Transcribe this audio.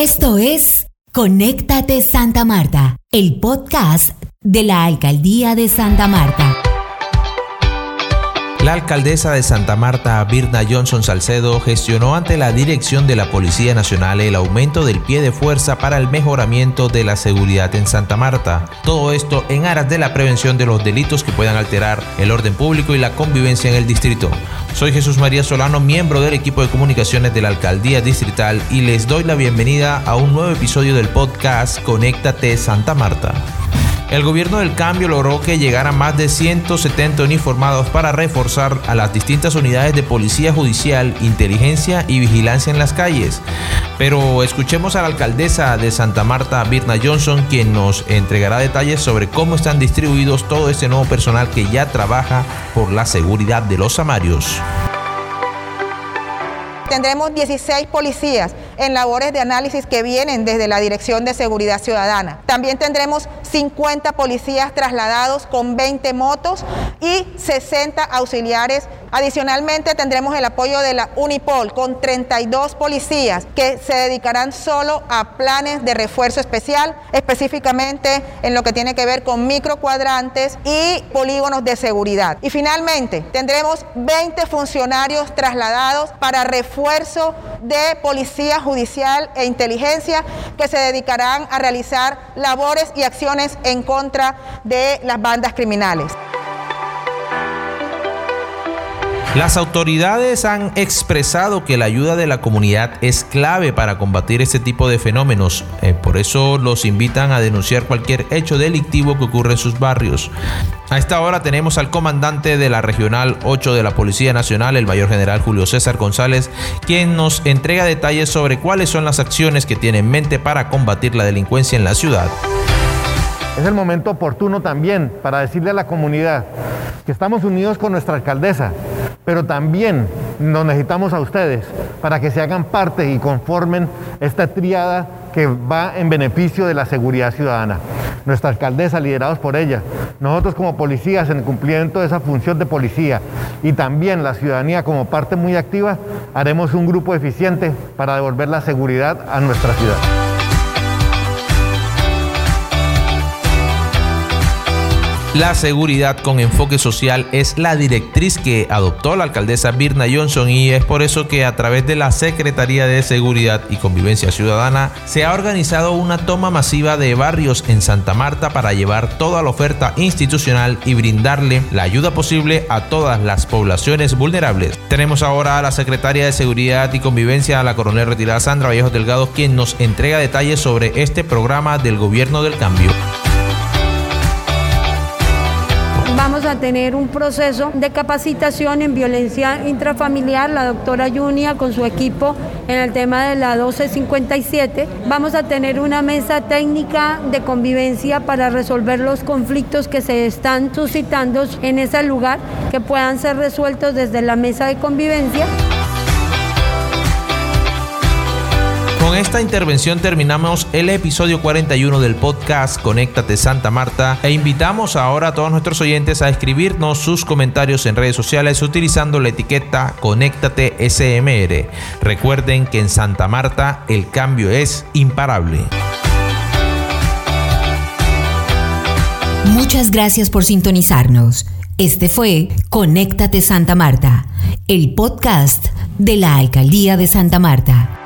Esto es Conéctate Santa Marta, el podcast de la Alcaldía de Santa Marta. La alcaldesa de Santa Marta, Birna Johnson Salcedo, gestionó ante la dirección de la Policía Nacional el aumento del pie de fuerza para el mejoramiento de la seguridad en Santa Marta. Todo esto en aras de la prevención de los delitos que puedan alterar el orden público y la convivencia en el distrito. Soy Jesús María Solano, miembro del equipo de comunicaciones de la Alcaldía Distrital y les doy la bienvenida a un nuevo episodio del podcast Conéctate Santa Marta. El gobierno del cambio logró que llegaran más de 170 uniformados para reforzar a las distintas unidades de policía judicial, inteligencia y vigilancia en las calles. Pero escuchemos a la alcaldesa de Santa Marta, Birna Johnson, quien nos entregará detalles sobre cómo están distribuidos todo este nuevo personal que ya trabaja por la seguridad de los samarios. Tendremos 16 policías en labores de análisis que vienen desde la Dirección de Seguridad Ciudadana. También tendremos 50 policías trasladados con 20 motos y 60 auxiliares. Adicionalmente tendremos el apoyo de la Unipol con 32 policías que se dedicarán solo a planes de refuerzo especial, específicamente en lo que tiene que ver con microcuadrantes y polígonos de seguridad. Y finalmente tendremos 20 funcionarios trasladados para refuerzo de policía judicial e inteligencia que se dedicarán a realizar labores y acciones en contra de las bandas criminales. Las autoridades han expresado que la ayuda de la comunidad es clave para combatir este tipo de fenómenos. Eh, por eso los invitan a denunciar cualquier hecho delictivo que ocurre en sus barrios. A esta hora tenemos al comandante de la Regional 8 de la Policía Nacional, el mayor general Julio César González, quien nos entrega detalles sobre cuáles son las acciones que tiene en mente para combatir la delincuencia en la ciudad. Es el momento oportuno también para decirle a la comunidad que estamos unidos con nuestra alcaldesa, pero también nos necesitamos a ustedes para que se hagan parte y conformen esta triada que va en beneficio de la seguridad ciudadana. Nuestra alcaldesa, liderados por ella, nosotros como policías en cumplimiento de esa función de policía y también la ciudadanía como parte muy activa, haremos un grupo eficiente para devolver la seguridad a nuestra ciudad. La seguridad con enfoque social es la directriz que adoptó la alcaldesa Birna Johnson y es por eso que a través de la Secretaría de Seguridad y Convivencia Ciudadana se ha organizado una toma masiva de barrios en Santa Marta para llevar toda la oferta institucional y brindarle la ayuda posible a todas las poblaciones vulnerables. Tenemos ahora a la Secretaria de Seguridad y Convivencia, la coronel retirada Sandra Vallejo Delgado, quien nos entrega detalles sobre este programa del Gobierno del Cambio. Vamos a tener un proceso de capacitación en violencia intrafamiliar, la doctora Junia con su equipo en el tema de la 1257. Vamos a tener una mesa técnica de convivencia para resolver los conflictos que se están suscitando en ese lugar, que puedan ser resueltos desde la mesa de convivencia. Con esta intervención terminamos el episodio 41 del podcast Conéctate Santa Marta e invitamos ahora a todos nuestros oyentes a escribirnos sus comentarios en redes sociales utilizando la etiqueta Conéctate SMR. Recuerden que en Santa Marta el cambio es imparable. Muchas gracias por sintonizarnos. Este fue Conéctate Santa Marta, el podcast de la Alcaldía de Santa Marta.